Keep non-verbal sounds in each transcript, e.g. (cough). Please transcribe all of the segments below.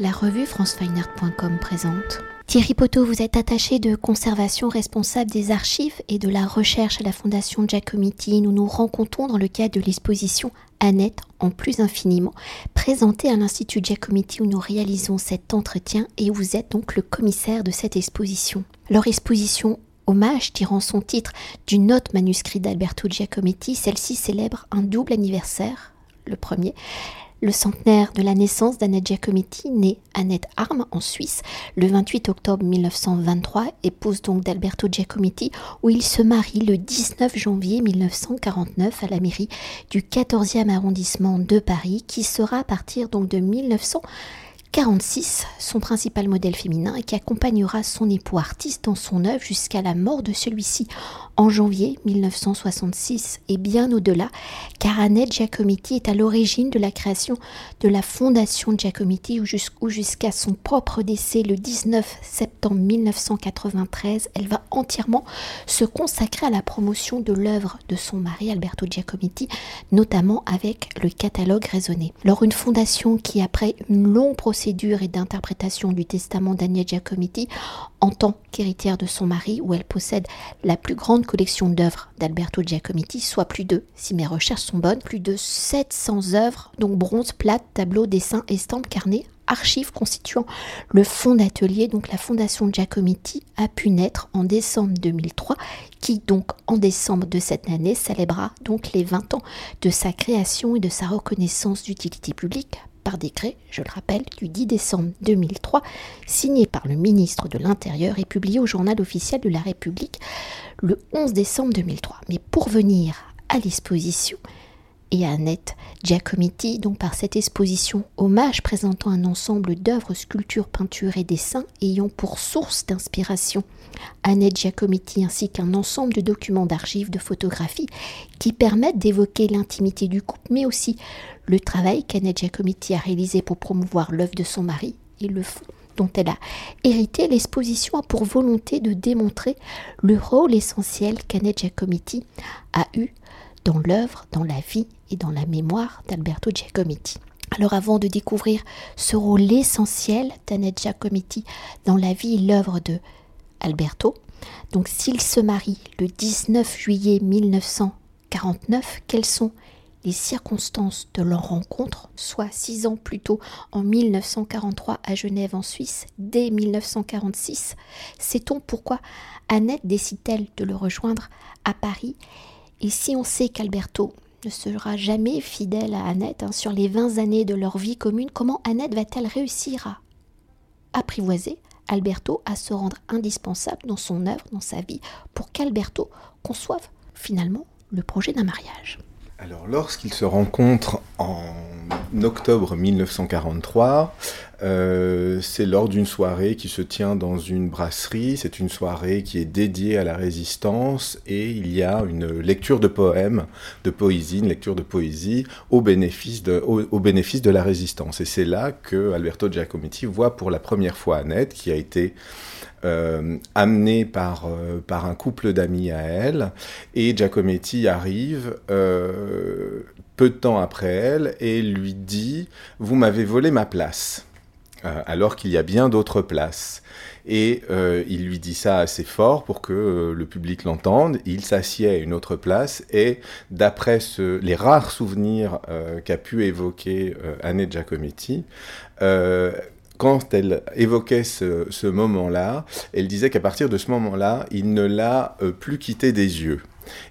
La revue francefineart.com présente. Thierry Poteau, vous êtes attaché de conservation responsable des archives et de la recherche à la Fondation Giacometti. Nous nous rencontrons dans le cadre de l'exposition Annette en plus infiniment, présentée à l'Institut Giacometti où nous réalisons cet entretien et vous êtes donc le commissaire de cette exposition. Leur exposition hommage tirant son titre d'une note manuscrite d'Alberto Giacometti, celle-ci célèbre un double anniversaire, le premier, le centenaire de la naissance d'Annette Giacometti, née Annette Arme en Suisse le 28 octobre 1923, épouse donc d'Alberto Giacometti, où il se marie le 19 janvier 1949 à la mairie du 14e arrondissement de Paris, qui sera à partir donc de 1900 46, son principal modèle féminin, et qui accompagnera son époux artiste dans son œuvre jusqu'à la mort de celui-ci en janvier 1966 et bien au-delà, car Annette Giacometti est à l'origine de la création de la Fondation Giacometti, où jusqu'à son propre décès le 19 septembre 1993, elle va entièrement se consacrer à la promotion de l'œuvre de son mari Alberto Giacometti, notamment avec le catalogue raisonné. Lors une fondation qui, après une longue procédure, et d'interprétation du testament d'Agnès Giacometti en tant qu'héritière de son mari, où elle possède la plus grande collection d'œuvres d'Alberto Giacometti, soit plus de, si mes recherches sont bonnes, plus de 700 œuvres, donc bronze, plate, tableaux, dessins, estampes, carnets, archives constituant le fonds d'atelier, donc la fondation Giacometti, a pu naître en décembre 2003, qui donc en décembre de cette année célébrera donc les 20 ans de sa création et de sa reconnaissance d'utilité publique par décret, je le rappelle, du 10 décembre 2003, signé par le ministre de l'Intérieur et publié au journal officiel de la République le 11 décembre 2003. Mais pour venir à l'exposition, et Annette Giacometti, donc par cette exposition hommage présentant un ensemble d'œuvres, sculptures, peintures et dessins ayant pour source d'inspiration Annette Giacometti ainsi qu'un ensemble de documents d'archives, de photographies qui permettent d'évoquer l'intimité du couple, mais aussi le travail qu'Annette Giacometti a réalisé pour promouvoir l'œuvre de son mari et le fond dont elle a hérité, l'exposition a pour volonté de démontrer le rôle essentiel qu'Annette Giacometti a eu dans l'œuvre, dans la vie et dans la mémoire d'Alberto Giacometti. Alors avant de découvrir ce rôle essentiel d'Annette Giacometti dans la vie et l'œuvre de Alberto, donc s'il se marie le 19 juillet 1949, quelles sont les circonstances de leur rencontre, soit six ans plus tôt, en 1943 à Genève en Suisse, dès 1946, sait-on pourquoi Annette décide-t-elle de le rejoindre à Paris? Et si on sait qu'Alberto ne sera jamais fidèle à Annette hein, sur les 20 années de leur vie commune, comment Annette va-t-elle réussir à apprivoiser Alberto à se rendre indispensable dans son œuvre, dans sa vie, pour qu'Alberto conçoive finalement le projet d'un mariage? Alors, lorsqu'ils se rencontrent en octobre 1943, euh, c'est lors d'une soirée qui se tient dans une brasserie. C'est une soirée qui est dédiée à la résistance et il y a une lecture de poèmes, de poésie, une lecture de poésie au bénéfice de, au, bénéfice de la résistance. Et c'est là que Alberto Giacometti voit pour la première fois Annette, qui a été euh, amenée par, euh, par un couple d'amis à elle. Et Giacometti arrive euh, peu de temps après elle et lui dit Vous m'avez volé ma place. Alors qu'il y a bien d'autres places. Et il lui dit ça assez fort pour que le public l'entende. Il s'assied à une autre place et d'après les rares souvenirs qu'a pu évoquer Annette Giacometti, quand elle évoquait ce, moment-là, elle disait qu'à partir de ce moment-là, il ne l'a euh, plus quitté des yeux.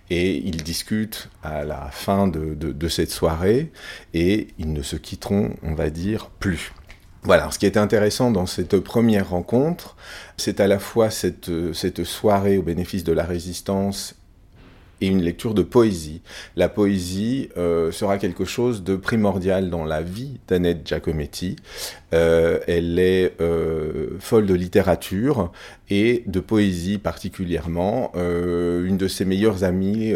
Et ils discutent à la fin de, cette soirée et ils ne se quitteront, on va dire, plus. Voilà, ce qui est intéressant dans cette première rencontre, c'est à la fois cette, cette soirée au bénéfice de la résistance et une lecture de poésie. La poésie euh, sera quelque chose de primordial dans la vie d'Annette Giacometti. Euh, elle est euh, folle de littérature et de poésie particulièrement. une de ses meilleures amies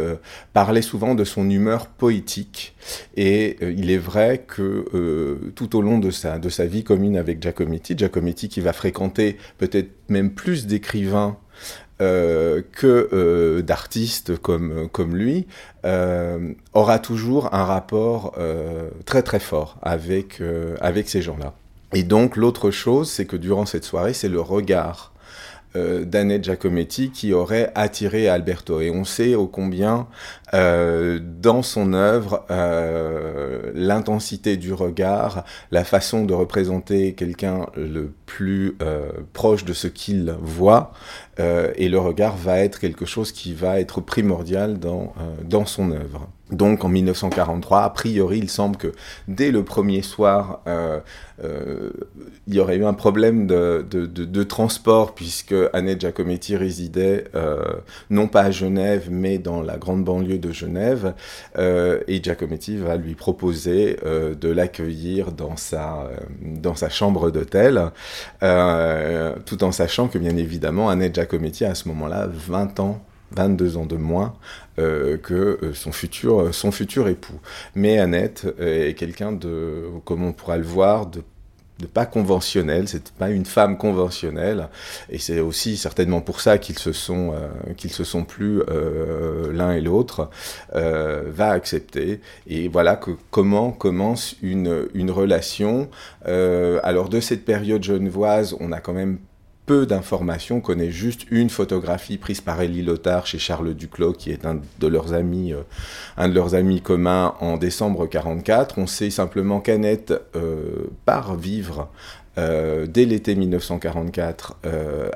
parlait souvent de son humeur poétique et il est vrai que tout au long de sa, de sa vie commune avec Giacometti, Giacometti qui va fréquenter peut-être même plus d'écrivains euh, que euh, d'artistes comme, comme lui, euh, aura toujours un rapport très très fort avec, avec ces gens-là. Et donc l'autre chose, c'est que durant cette soirée, c'est le regard euh, d'Annette Giacometti qui aurait attiré Alberto. Et on sait au combien euh, dans son œuvre euh, l'intensité du regard, la façon de représenter quelqu'un le plus proche de ce qu'il voit, et le regard va être quelque chose qui va être primordial dans, dans son œuvre. Donc en 1943, a priori, il semble que dès le premier soir, euh, euh, il y aurait eu un problème de, transport puisque Annette Giacometti résidait euh, non pas à Genève mais dans la grande banlieue de Genève. Et Giacometti va lui proposer de l'accueillir dans sa, dans sa chambre d'hôtel tout en sachant que bien évidemment Annette Giacometti a à ce moment-là 20 ans 22 ans de moins euh, que euh, son futur, son futur époux. Mais Annette est quelqu'un de, comme on pourra le voir, de pas conventionnel, c'est pas une femme conventionnelle, et c'est aussi certainement pour ça qu'ils se sont euh, qu'ils se sont plus l'un et l'autre, va accepter. Et voilà que comment commence une une relation. alors de cette période genevoise, on a quand même peu d'informations, on connaît juste une photographie prise par Elie Lothar chez Charles Duclos, qui est un de leurs amis, euh, un de leurs amis communs en décembre 44. On sait simplement qu'Annette euh, part vivre euh, dès l'été 1944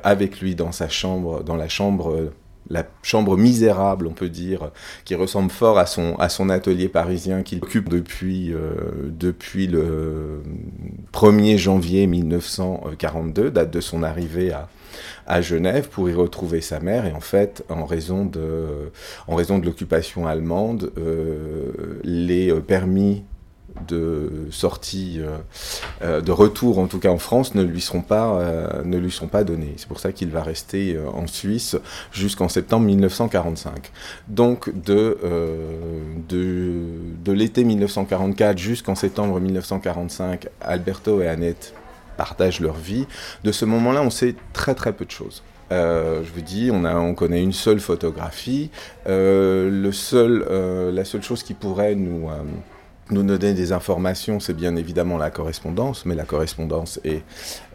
avec lui dans sa chambre, dans la chambre la chambre misérable, on peut dire, qui ressemble fort à son, atelier parisien qu'il occupe depuis, euh, le 1er janvier 1942, date de son arrivée à, Genève pour y retrouver sa mère. Et en fait, en raison de, l'occupation allemande, euh, les permis de sortie, euh, euh, de retour en tout cas en France, ne lui seront pas, euh, ne lui sont pas donnés. C'est pour ça qu'il va rester en Suisse jusqu'en septembre 1945. Donc de, de, de l'été 1944 jusqu'en septembre 1945, Alberto et Annette partagent leur vie. De ce moment-là, on sait très très peu de choses. je vous dis, on, a, on connaît une seule photographie. le seul, la seule chose qui pourrait nous, nous donner des informations, c'est bien évidemment la correspondance, mais la correspondance est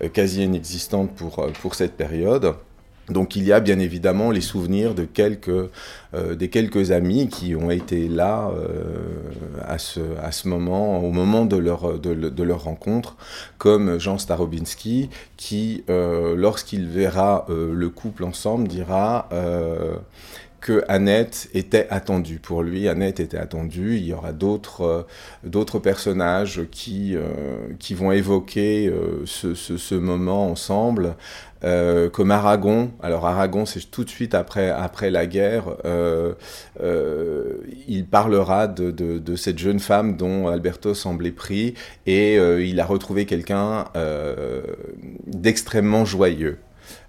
euh, quasi inexistante pour, euh, pour cette période. Donc il y a bien évidemment les souvenirs de quelques, euh, des quelques amis qui ont été là à, ce, à ce moment, au moment de leur, de, leur rencontre, comme Jean Starobinski, qui, lorsqu'il verra le couple ensemble, dira que Annette était attendue. Pour lui, Annette était attendue. Il y aura d'autres euh, personnages qui, euh, qui vont évoquer euh, ce, ce, moment ensemble. comme Aragon, alors Aragon c'est tout de suite après, après la guerre, il parlera de, de, de, cette jeune femme dont Alberto semblait pris et il a retrouvé quelqu'un d'extrêmement joyeux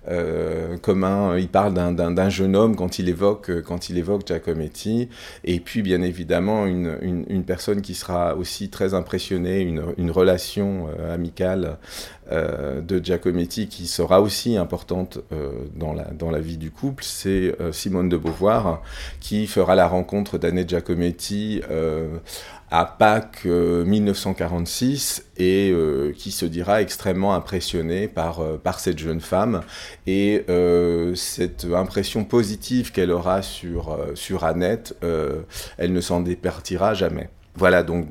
euh, commun. Il parle d'un jeune homme quand il évoque quand il évoque Giacometti, et puis bien évidemment une, une, une personne qui sera aussi très impressionnée, une, une relation euh, amicale euh, de Giacometti qui sera aussi importante euh, dans, la, dans la vie du couple, c'est euh, Simone de Beauvoir qui fera la rencontre d'Annette Giacometti à Pâques 1946 et qui se dira extrêmement impressionnée par, par cette jeune femme et cette impression positive qu'elle aura sur, sur Annette, elle ne s'en départira jamais. Voilà, donc,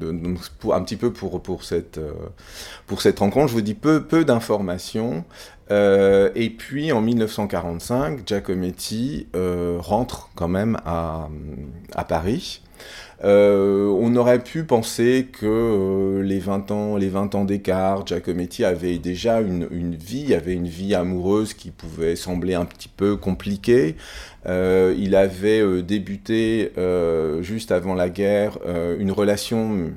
pour, un petit peu pour, pour, cette, euh, pour cette rencontre, je vous dis peu, peu d'informations. Euh, et puis en 1945, Giacometti euh, rentre quand même à, à Paris. Euh, on aurait pu penser que euh, les 20 ans, les 20 ans d'écart, Giacometti avait déjà une, vie, avait une vie amoureuse qui pouvait sembler un petit peu compliquée. Euh, il avait débuté juste avant la guerre une relation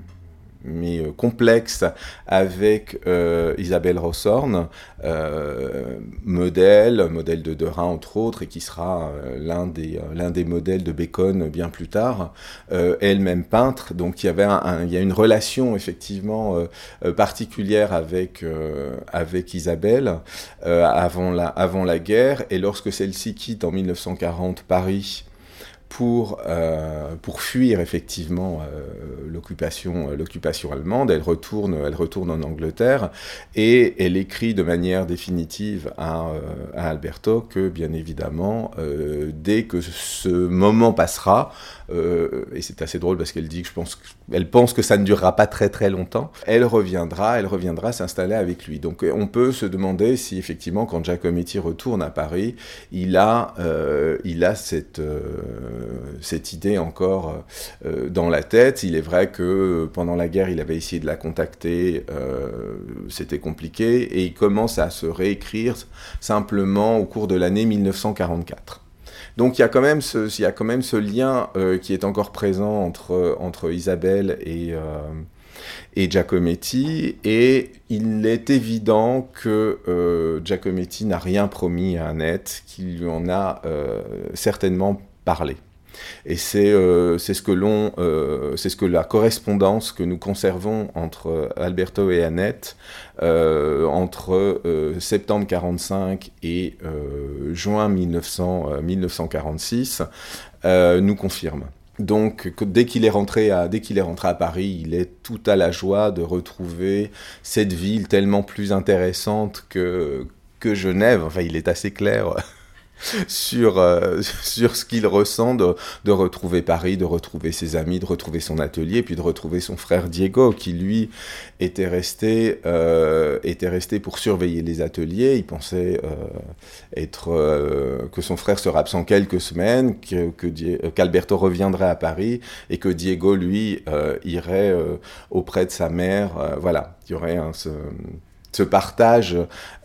mais euh, complexe avec euh, Isabelle Rossorn, euh, modèle, modèle de Derain entre autres, et qui sera l'un des, l'un des modèles de Bacon bien plus tard, elle-même peintre, donc il y, avait il y a une relation effectivement particulière avec, avec Isabelle avant, la, avant la guerre, et lorsque celle-ci quitte en 1940 Paris, pour, euh, pour fuir effectivement euh, l'occupation, euh, l'occupation allemande. Elle retourne, elle retourne en Angleterre et elle écrit de manière définitive à, Alberto que, bien évidemment, dès que ce moment passera, et c'est assez drôle parce qu'elle dit que je pense elle pense que ça ne durera pas très très longtemps, elle reviendra, elle reviendra s'installer avec lui. Donc on peut se demander si effectivement quand Giacometti retourne à Paris, il a, il a cette cette idée encore euh, dans la tête. Il est vrai que pendant la guerre, il avait essayé de la contacter, euh, c'était compliqué, et il commence à se réécrire simplement au cours de l'année 1944. Donc il y a quand même ce, il y a quand même ce lien euh, qui est encore présent entre, entre Isabelle et, et Giacometti, et il est évident que Giacometti n'a rien promis à Annette, qu'il lui en a certainement parlé. Et c'est euh, ce que euh, ce que la correspondance que nous conservons entre Alberto et Annette euh, entre septembre 45 et juin 1900, 1946 nous confirme. Donc, dès qu'il est rentré à, est rentré à Paris, il est tout à la joie de retrouver cette ville tellement plus intéressante que que Genève. Enfin, il est assez clair (laughs) sur, euh, (laughs) sur ce qu'il ressent de, de, retrouver Paris, de retrouver ses amis, de retrouver son atelier, puis de retrouver son frère Diego, qui lui était resté, euh, était resté pour surveiller les ateliers. Il pensait euh, être, que son frère serait absent quelques semaines, que, qu'Alberto reviendrait à Paris, et que Diego, lui, irait auprès de sa mère. voilà, il y aurait un... Ce, ce partage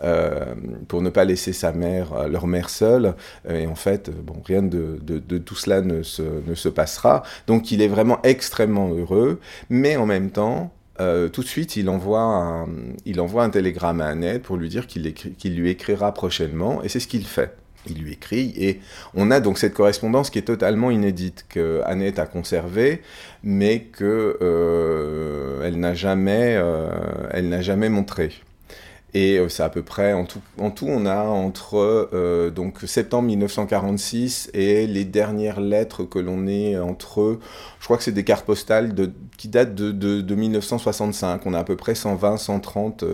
euh, pour ne pas laisser sa mère, euh, leur mère seule. Et en fait, bon, rien de, de, tout cela ne se, ne se, passera. Donc il est vraiment extrêmement heureux, mais en même temps, euh, tout de suite, il envoie, un, il envoie un télégramme à Annette pour lui dire qu'il qu'il lui écrira prochainement, et c'est ce qu'il fait. Il lui écrit, et on a donc cette correspondance qui est totalement inédite, que Annette a conservée, mais que euh, elle n'a jamais, euh, elle n'a jamais montrée. Et euh, c'est à peu près, en tout, on a entre euh, donc septembre 1946 et les dernières lettres que l'on ait entre, je crois que c'est des cartes postales qui datent de, de, de, 1965. On a à peu près 120, 130,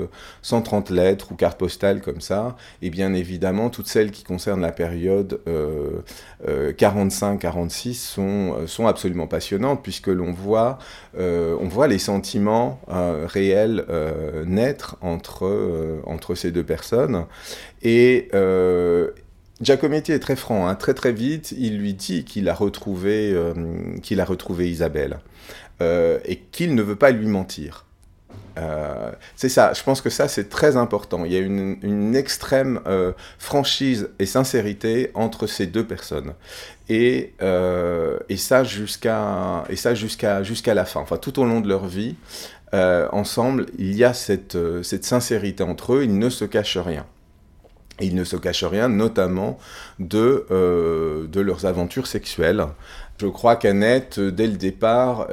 130 lettres ou cartes postales comme ça. Et bien évidemment, toutes celles qui concernent la période euh, 45-46 euh, sont, sont absolument passionnantes puisque l'on voit, on voit les sentiments réels naître entre entre ces deux personnes. Et euh, Giacometti est très franc, hein. très très vite, il lui dit qu'il a retrouvé, euh, qu'il a retrouvé Isabelle et qu'il ne veut pas lui mentir. c'est ça, je pense que ça c'est très important. Il y a une, extrême franchise et sincérité entre ces deux personnes. Et, et ça jusqu'à jusqu'à jusqu'à la fin, enfin tout au long de leur vie. Euh, ensemble, il y a euh, cette, sincérité entre eux, ils ne se cachent rien. ils ne se cachent rien, notamment de, euh, de leurs aventures sexuelles. Je crois qu'Annette, dès le départ,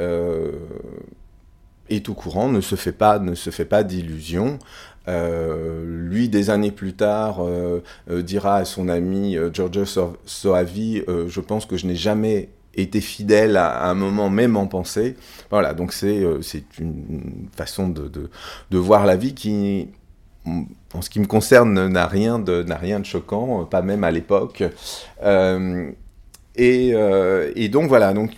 est au courant, ne se fait pas, ne se fait pas d'illusions. lui, des années plus tard, dira à son ami Giorgio Soavi, je pense que je n'ai jamais était fidèle à, un moment même en pensée. Voilà, donc c'est euh, une façon de, de, voir la vie qui, en ce qui me concerne, n'a rien, de, rien de choquant, pas même à l'époque. Euh, et, euh, et, donc voilà, donc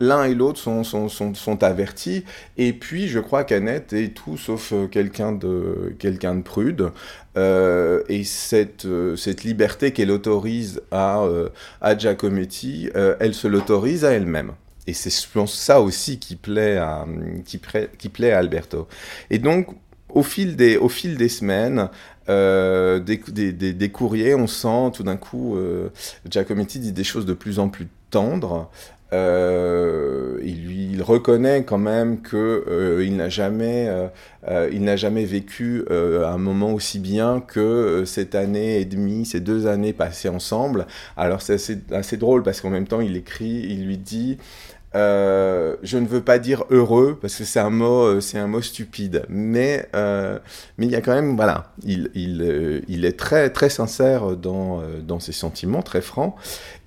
l'un et l'autre sont, sont, sont, avertis. Et puis, je crois qu'Annette est tout sauf quelqu'un de, de prude. Euh, et cette, euh, cette liberté qu'elle autorise à, euh, à Giacometti, elle se l'autorise à elle-même. Et c'est, ça aussi qui plaît à, qui, qui plaît à Alberto. Et donc, au fil des, au fil des semaines, euh, des, des, des, courriers, on sent tout d'un coup, euh, Giacometti dit des choses de plus en plus tendres. Euh, il, reconnaît quand même que euh, n'a jamais, euh, il n'a jamais vécu un moment aussi bien que cette année et demie, ces deux années passées ensemble. Alors c'est assez, drôle parce qu'en même temps il écrit, il lui dit euh, je ne veux pas dire heureux parce que c'est un mot, euh, c'est un mot stupide, mais euh, mais il y a quand même, voilà, il est très très sincère dans ses sentiments, très franc.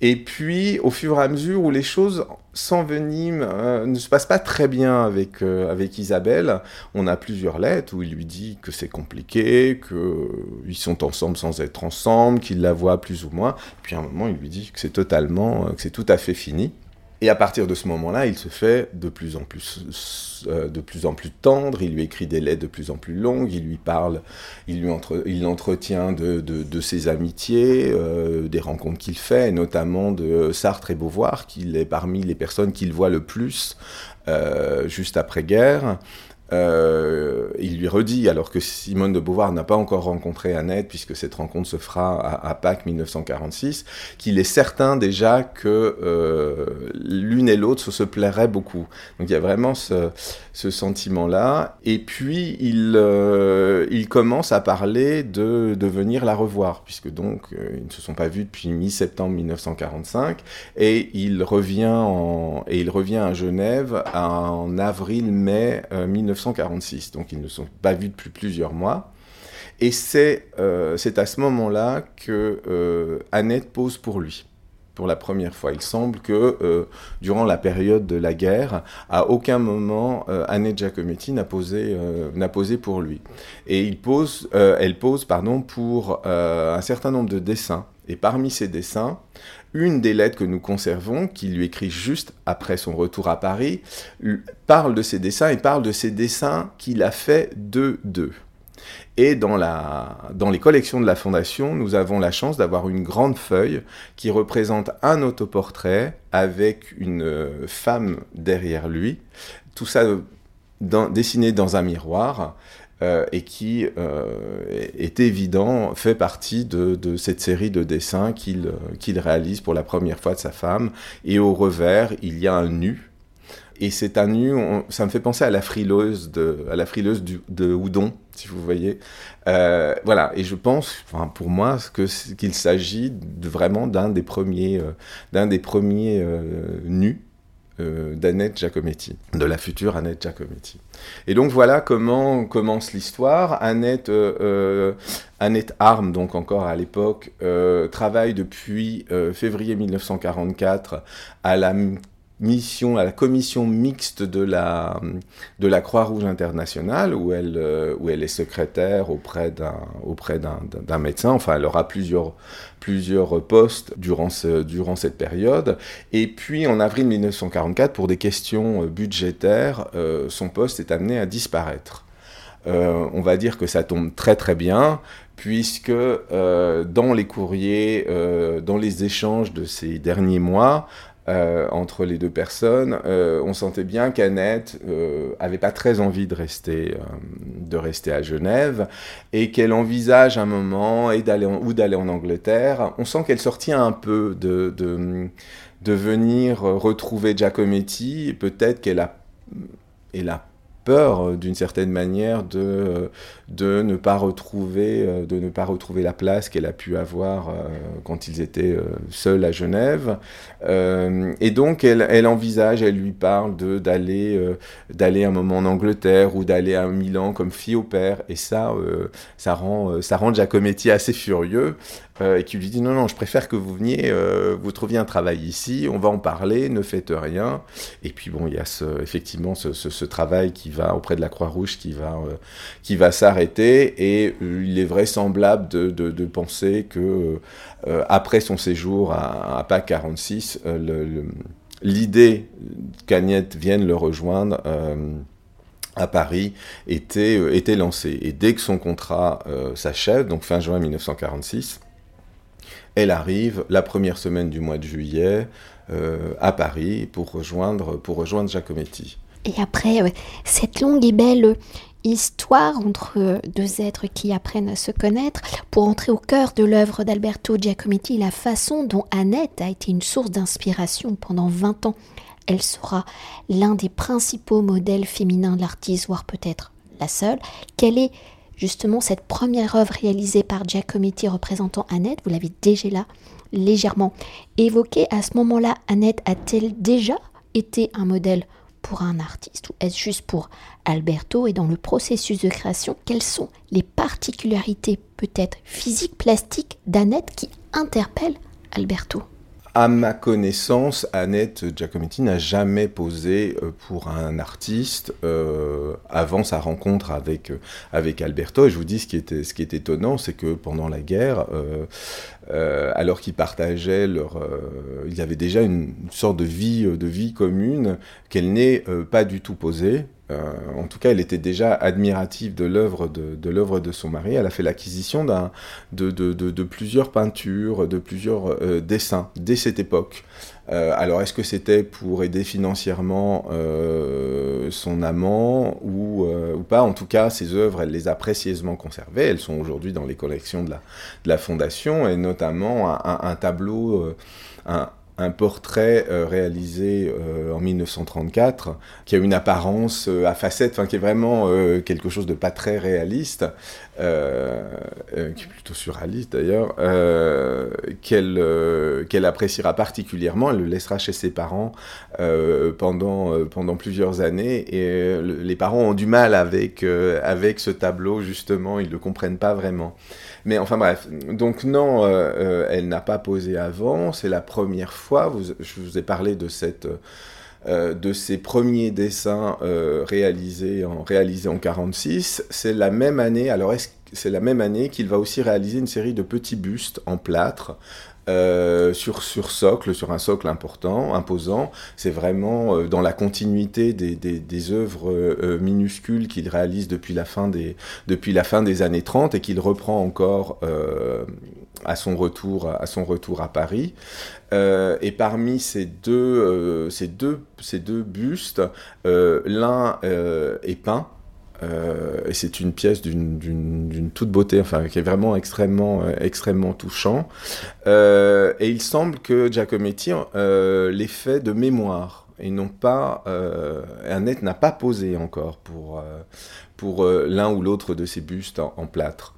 Et puis au fur et à mesure où les choses s'enveniment, ne se passent pas très bien avec avec Isabelle, on a plusieurs lettres où il lui dit que c'est compliqué, que ils sont ensemble sans être ensemble, qu'il la voit plus ou moins. puis à un moment, il lui dit que c'est totalement, que c'est tout à fait fini. Et à partir de ce moment-là, il se fait de plus en plus, euh, de plus en plus tendre. Il lui écrit des lettres de plus en plus longues. Il lui parle, il lui entre, l'entretient de, de, de, ses amitiés, euh, des rencontres qu'il fait, notamment de Sartre et Beauvoir, qu'il est parmi les personnes qu'il voit le plus euh, juste après guerre. Euh, il lui redit, alors que Simone de Beauvoir n'a pas encore rencontré Annette, puisque cette rencontre se fera à, Pâques 1946, qu'il est certain déjà que euh, l'une et l'autre se, plairaient beaucoup. Donc il y a vraiment ce, sentiment-là. Et puis il, euh, il commence à parler de, de, venir la revoir, puisque donc ils ne se sont pas vus depuis mi-septembre 1945, et il revient en, et il revient à Genève en avril-mai 1945. 1946, donc ils ne sont pas vus depuis plusieurs mois. Et c'est euh, à ce moment-là que euh, Annette pose pour lui, pour la première fois. Il semble que euh, durant la période de la guerre, à aucun moment Annette Giacometti n'a posé, posé pour lui. Et il pose, elle pose pardon, pour un certain nombre de dessins. Et parmi ces dessins, une des lettres que nous conservons, qu'il lui écrit juste après son retour à Paris, parle de ses dessins et parle de ses dessins qu'il a fait de deux. Et dans, la, dans les collections de la Fondation, nous avons la chance d'avoir une grande feuille qui représente un autoportrait avec une euh, femme derrière lui. Tout ça euh, dessiné dans un miroir. Euh, et qui euh, est évident, fait partie de, cette série de dessins qu'il qu'il réalise pour la première fois de sa femme. Et au revers, il y a un nu. Et c'est un nu, ça me fait penser à la frileuse de, à la frileuse du, de Houdon, si vous voyez. Euh, voilà, et je pense, enfin, pour moi, qu'il s'agit vraiment d'un des premiers, d'un des premiers nus euh, d'Annette Giacometti, de la future Annette Giacometti. Et donc voilà comment commence l'histoire. Annette, euh, euh, Annette Arm, donc encore à l'époque, travaille depuis février 1944 à la mission, à la commission mixte de la, de la Croix-Rouge internationale, où elle, euh, où elle est secrétaire auprès d'un, auprès d'un, d'un médecin. Enfin, elle aura plusieurs, plusieurs postes durant, ce, durant cette période. Et puis, en avril 1944, pour des questions euh, budgétaires, euh, son poste est amené à disparaître. on va dire que ça tombe très très bien, puisque dans les courriers, dans les échanges de ces derniers mois, euh, entre les deux personnes, euh, on sentait bien qu'Annette euh, avait pas très envie de rester, euh, de rester à Genève et qu'elle envisage un moment d'aller ou d'aller en Angleterre. On sent qu'elle sortit un peu de, de, de venir retrouver Giacometti. Peut-être qu'elle a, elle a peur euh, d'une certaine manière de, euh, de, ne pas retrouver, euh, de ne pas retrouver la place qu'elle a pu avoir quand ils étaient seuls à Genève. et donc elle, elle, envisage, elle lui parle d'aller d'aller un moment en Angleterre ou d'aller à Milan comme fille au père. Et ça, ça, rend, ça rend Giacometti assez furieux. Et qui lui dit non, non, je préfère que vous veniez, vous trouviez un travail ici, on va en parler, ne faites rien. Et puis bon, il y a ce, effectivement ce, ce, ce travail qui auprès de la Croix-Rouge qui va, euh, qui va s'arrêter et euh, il est vraisemblable de, de, penser que euh, après son séjour à, à PAC 46, l'idée qu'Agnette vienne le rejoindre à Paris était, était lancée. Et dès que son contrat s'achève, donc fin juin 1946, elle arrive la première semaine du mois de juillet à Paris pour rejoindre, pour rejoindre Giacometti. Et après, cette longue et belle histoire entre deux êtres qui apprennent à se connaître, pour entrer au cœur de l'œuvre d'Alberto Giacometti, la façon dont Annette a été une source d'inspiration pendant 20 ans. Elle sera l'un des principaux modèles féminins de l'artiste, voire peut-être la seule. Quelle est justement cette première œuvre réalisée par Giacometti représentant Annette Vous l'avez déjà là légèrement évoqué. À ce moment-là, Annette a-t-elle déjà été un modèle pour un artiste ou est-ce juste pour Alberto? Et dans le processus de création, quelles sont les particularités peut-être physiques, plastiques d'Annette qui interpellent Alberto? À ma connaissance, Annette Giacometti n'a jamais posé euh, pour un artiste euh, avant sa rencontre avec, euh, avec Alberto. Et je vous dis, ce qui, était, ce qui est étonnant, c'est que pendant la guerre, alors qu'ils partageaient leur... il y avait déjà une, sorte de vie, de vie commune qu'elle n'est pas du tout posée. Euh, en tout cas, elle était déjà admirative de l'œuvre de, son mari. Elle a fait l'acquisition de, plusieurs peintures, de plusieurs euh, dessins dès cette époque. Euh, alors, est-ce que c'était pour aider financièrement son amant ou, pas? En tout cas, ses œuvres, elle les a précieusement conservées. Elles sont aujourd'hui dans les collections de la, fondation et notamment un, tableau. Un portrait euh, réalisé euh, en 1934 qui a une apparence euh, à facettes, enfin qui est vraiment quelque chose de pas très réaliste, qui est plutôt surréaliste d'ailleurs, qu'elle qu'elle appréciera particulièrement. Elle le laissera chez ses parents pendant pendant plusieurs années et les parents ont du mal avec avec ce tableau justement, ils le comprennent pas vraiment. Mais enfin bref, donc non, euh, euh, elle n'a pas posé avant, c'est la première fois, je vous ai parlé de cette... Euh, de ses premiers dessins réalisés en réalisés en 46, c'est la même année. Alors c'est la même année qu'il va aussi réaliser une série de petits bustes en plâtre euh, sur, sur socle, sur un socle important, imposant. C'est vraiment euh, dans la continuité des, des, des œuvres euh, minuscules qu'il réalise depuis la, fin des, depuis la fin des années 30 et qu'il reprend encore à, son retour, à son retour à Paris. et parmi ces deux, ces deux, ces deux bustes, l'un est peint euh, et c'est une pièce d'une toute beauté, enfin, qui est vraiment extrêmement, euh, extrêmement touchant. Euh, et il semble que Giacometti l'ait fait de mémoire et non pas Annette n'a pas posé encore pour pour l'un ou l'autre de ces bustes en, plâtre.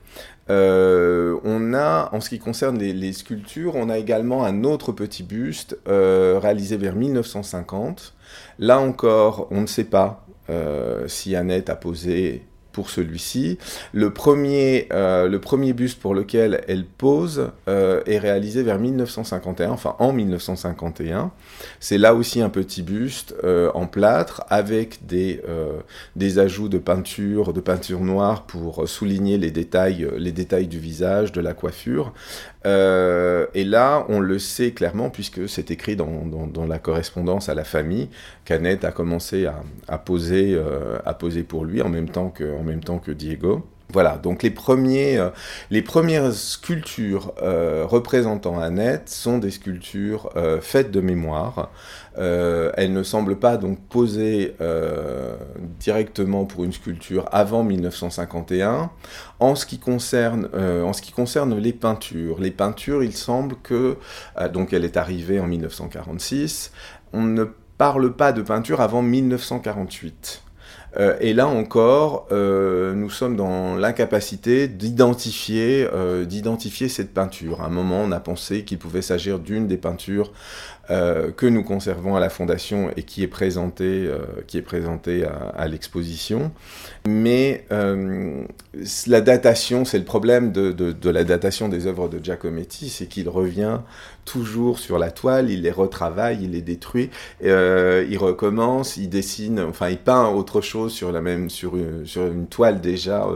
On a, en ce qui concerne les, sculptures, on a également un autre petit buste réalisé vers 1950. Là encore, on ne sait pas euh, si Annette a posé pour celui-ci. Le premier, euh, le premier buste pour lequel elle pose euh, est réalisé vers 1951, enfin en 1951. C'est là aussi un petit buste en plâtre avec des, des ajouts de peinture, de peinture noire pour souligner les détails, les détails du visage, de la coiffure. Euh, et là, on le sait clairement, puisque c'est écrit dans, la correspondance à la famille, qu'Annette a commencé à, poser, euh, à poser pour lui en même temps que, en même temps que Diego. Voilà, donc les, premiers, euh, les premières sculptures représentant Annette sont des sculptures faites de mémoire, euh, elle ne semble pas donc poser euh, directement pour une sculpture avant 1951. En ce qui concerne, euh, en ce qui concerne les peintures, les peintures, il semble que donc elle est arrivée en 1946. On ne parle pas de peinture avant 1948. Et là encore, nous sommes dans l'incapacité d'identifier, d'identifier cette peinture. À un moment, on a pensé qu'il pouvait s'agir d'une des peintures euh, que nous conservons à la Fondation et qui est présenté, euh, qui est présenté à, l'exposition. Mais euh, la datation, c'est le problème de, la datation des œuvres de Giacometti, c'est qu'il revient toujours sur la toile, il les retravaille, il les détruit, il recommence, il dessine, enfin il peint autre chose sur la même sur une, sur une toile déjà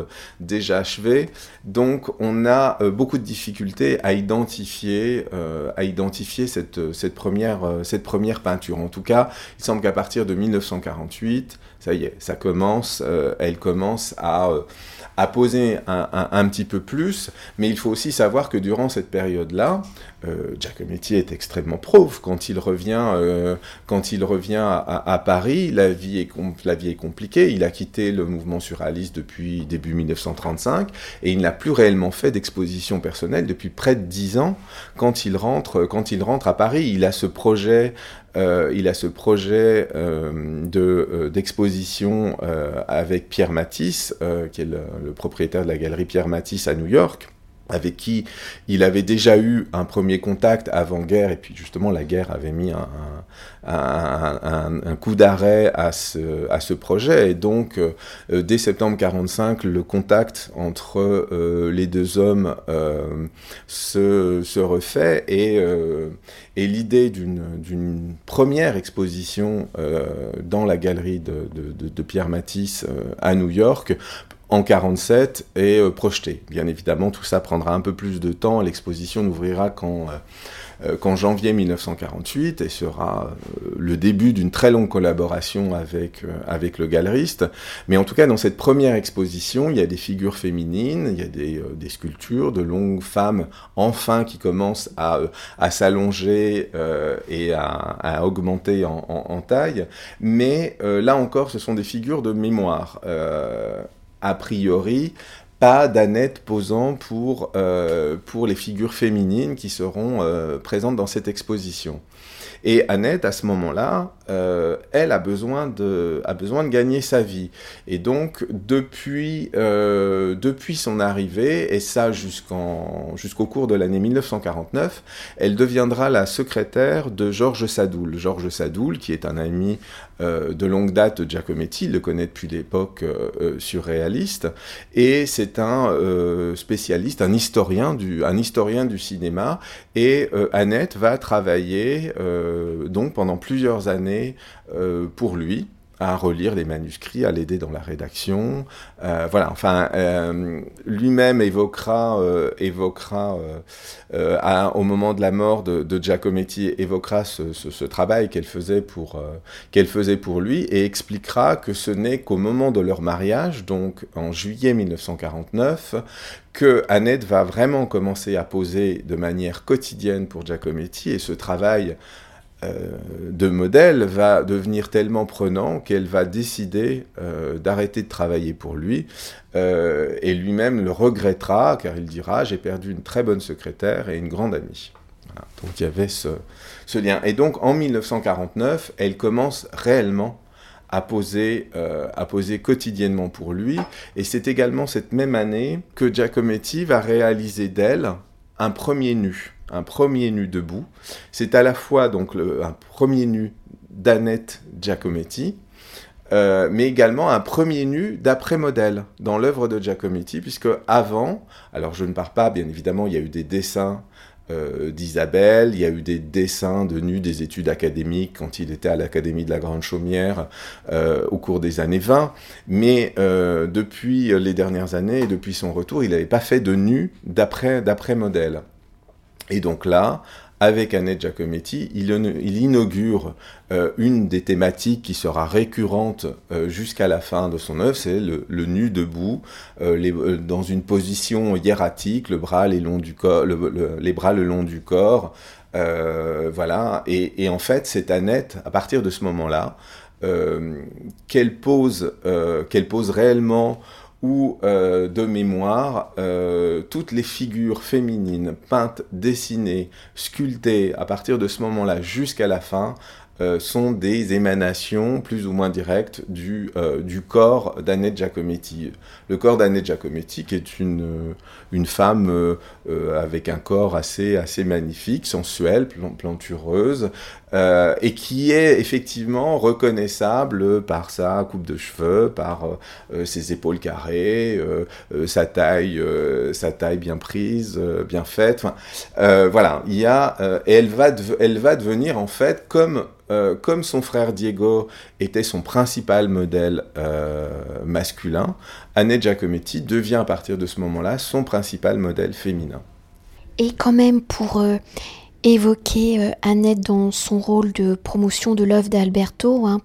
déjà achevée. Donc on a beaucoup de difficultés à identifier à identifier cette cette première euh, cette première peinture. En tout cas, il semble qu'à partir de 1948, ça y est, ça commence, euh, elle commence à, euh, à poser un, petit peu plus, mais il faut aussi savoir que durant cette période-là, Giacometti est extrêmement pauvre quand il revient, quand il revient à, Paris, la vie, est la vie est compliquée, il a quitté le mouvement surréaliste depuis début 1935, et il n'a plus réellement fait d'exposition personnelle depuis près de dix ans quand il rentre, quand il rentre à Paris. Il a ce projet, euh, il a ce projet euh, euh, d'exposition avec Pierre Matisse, qui est le, propriétaire de la galerie Pierre Matisse à New York. Avec qui il avait déjà eu un premier contact avant-guerre, et puis justement la guerre avait mis un, un, coup d'arrêt à ce, à ce projet. Et donc, euh, dès septembre 45, le contact entre euh, les deux hommes euh, se, se, refait, et, et l'idée d'une première exposition dans la galerie de, de Pierre Matisse à New York en 47 et euh, projeté. Bien évidemment, tout ça prendra un peu plus de temps. L'exposition n'ouvrira qu'en euh, euh, janvier 1948 et sera le début d'une très longue collaboration avec, avec le galeriste. Mais en tout cas, dans cette première exposition, il y a des figures féminines, il y a des, sculptures de longues femmes, enfin, qui commencent à, à s'allonger et à, augmenter en, en, taille. Mais là encore, ce sont des figures de mémoire a priori, pas d'Annette posant pour, euh, pour les figures féminines qui seront euh, présentes dans cette exposition. Et Annette, à ce moment-là, euh, elle a besoin, de, a besoin de gagner sa vie. Et donc, depuis, depuis son arrivée, et ça jusqu'au cours de l'année 1949, elle deviendra la secrétaire de Georges Sadoul. Georges Sadoul, qui est un ami euh, de longue date Giacometti, il le connaît depuis l'époque surréaliste, et c'est un spécialiste, un historien, du, un historien du cinéma, et Annette va travailler euh, donc pendant plusieurs années euh, pour lui à relire les manuscrits, à l'aider dans la rédaction. Euh, voilà, enfin, lui-même évoquera, évoquera au moment de la mort de, Giacometti, évoquera ce, travail qu'elle faisait, pour, qu'elle faisait pour lui et expliquera que ce n'est qu'au moment de leur mariage, donc en juillet 1949, que Annette va vraiment commencer à poser de manière quotidienne pour Giacometti et ce travail euh, de modèle va devenir tellement prenant qu'elle va décider euh, d'arrêter de travailler pour lui euh, et lui-même le regrettera car il dira j'ai perdu une très bonne secrétaire et une grande amie. Donc il y avait ce, lien. Et donc en 1949, elle commence réellement à poser, à poser quotidiennement pour lui. Et c'est également cette même année que Giacometti va réaliser d'elle un premier nu un premier nu debout. C'est à la fois donc un premier nu d'Annette Giacometti, euh, mais également un premier nu d'après-modèle dans l'œuvre de Giacometti, puisque avant, alors je ne pars pas, bien évidemment, il y a eu des dessins euh, d'Isabelle, il y a eu des dessins de nus des études académiques quand il était à l'Académie de la Grande Chaumière euh, au cours des années 20, mais depuis les dernières années et depuis son retour, il n'avait pas fait de nus d'après-modèle. Et donc là, avec Annette Giacometti, il, inaugure euh, une des thématiques qui sera récurrente euh, jusqu'à la fin de son œuvre, c'est le, nu debout, euh, dans une position hiératique, les bras le long du corps. voilà, et, et, en fait, c'est Annette, à partir de ce moment-là, qu'elle pose, qu'elle pose réellement ou euh, de mémoire, euh, toutes les figures féminines peintes, dessinées, sculptées à partir de ce moment-là jusqu'à la fin euh, sont des émanations plus ou moins directes du, euh, du corps d'Annette Giacometti. Le corps d'Annette Giacometti, qui est une, une femme euh, avec un corps assez, assez magnifique, sensuel, plantureuse, et qui est effectivement reconnaissable par sa coupe de cheveux, par ses épaules carrées, sa taille, sa taille bien prise, bien faite. voilà, il y a, et elle va, elle va devenir en fait comme euh, comme son frère Diego était son principal modèle euh, masculin, Annette Giacometti devient à partir de ce moment-là son principal modèle féminin. Et quand même pour euh, évoquer Annette dans son rôle de promotion de l'œuvre d'Alberto, hein,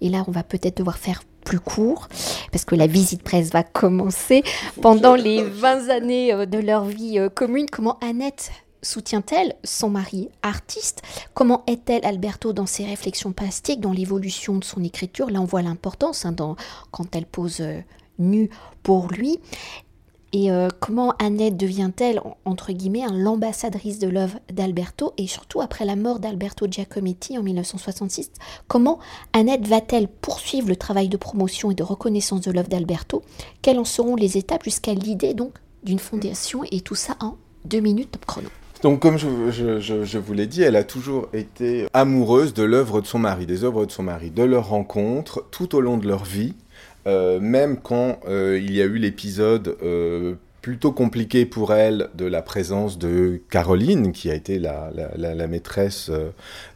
et là on va peut-être devoir faire plus court, parce que la visite presse va commencer pendant les 20 années de leur vie commune, comment Annette soutient-elle son mari artiste? Comment est-elle Alberto dans ses réflexions plastiques, dans l'évolution de son écriture? Là, on voit l'importance hein, quand elle pose euh, nue pour lui. Et euh, comment Annette devient-elle, entre guillemets, l'ambassadrice de l'œuvre d'Alberto? Et surtout, après la mort d'Alberto Giacometti en 1966, comment Annette va-t-elle poursuivre le travail de promotion et de reconnaissance de l'œuvre d'Alberto? Quelles en seront les étapes jusqu'à l'idée, donc, d'une fondation? Et tout ça en deux minutes top chrono. Donc, comme je, vous l'ai dit, elle a toujours été amoureuse de l'œuvre de son mari, des œuvres de son mari, de leur rencontre tout au long de leur vie. Euh, même quand euh, il y a eu l'épisode euh, plutôt compliqué pour elle de la présence de Caroline, qui a été la, maîtresse,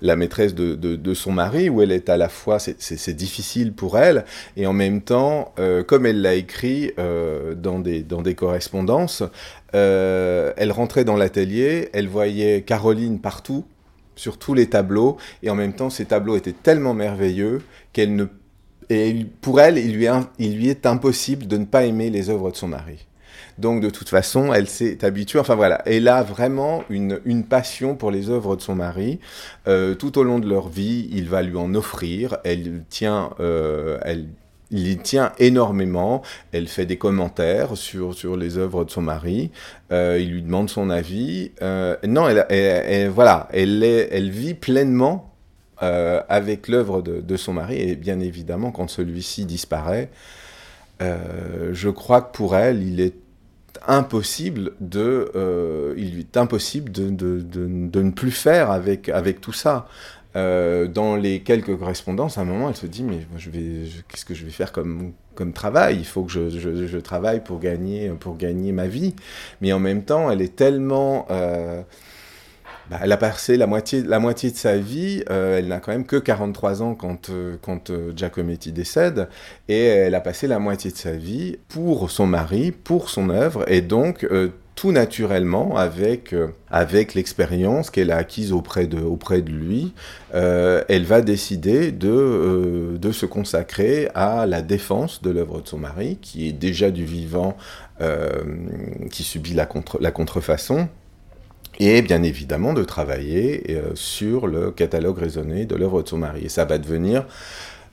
la maîtresse de, son mari, où elle est à la fois, c'est difficile pour elle, et en même temps, comme elle l'a écrit dans, des, dans des correspondances, elle rentrait dans l'atelier, elle voyait Caroline partout, sur tous les tableaux, et en même temps, ces tableaux étaient tellement merveilleux qu'elle ne et pour elle, il lui, est, il lui, est, impossible de ne pas aimer les œuvres de son mari. Donc de toute façon, elle s'est habituée, enfin voilà, elle a vraiment une, une, passion pour les œuvres de son mari. Euh, tout au long de leur vie, il va lui en offrir, elle tient, euh, elle, il y tient énormément, elle fait des commentaires sur, sur les œuvres de son mari, euh, il lui demande son avis. non, elle, voilà, elle, elle vit pleinement euh, avec l'œuvre de, son mari, et bien évidemment, quand celui-ci disparaît, euh, je crois que pour elle, il est impossible de, euh, il est impossible de, de, ne plus faire avec, avec tout ça. Dans les quelques correspondances, à un moment, elle se dit mais qu'est-ce que je vais faire comme travail? Il faut que je, travaille pour gagner ma vie. Mais en même temps, elle est tellement bah, elle a passé la moitié, de sa vie, euh, elle n'a quand même que 43 ans quand, euh, quand euh, Giacometti décède, et elle a passé la moitié de sa vie pour son mari, pour son œuvre, et donc tout naturellement, avec, avec l'expérience qu'elle a acquise auprès de, lui, elle va décider de, de se consacrer à la défense de l'œuvre de son mari, qui est déjà du vivant, qui subit la, la contrefaçon, et bien évidemment de travailler euh, sur le catalogue raisonné de l'œuvre de son mari. Et ça va devenir,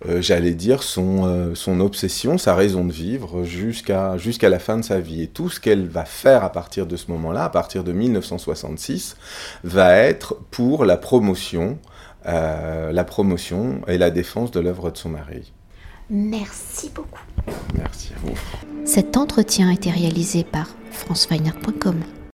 euh, j'allais dire, son, euh, son obsession, sa raison de vivre jusqu'à jusqu'à la fin de sa vie. Et tout ce qu'elle va faire à partir de ce moment-là, à partir de 1966, va être pour la promotion, la promotion et la défense de l'œuvre de son mari. Merci beaucoup. Merci à vous. Cet entretien a été réalisé par franceweiner.com.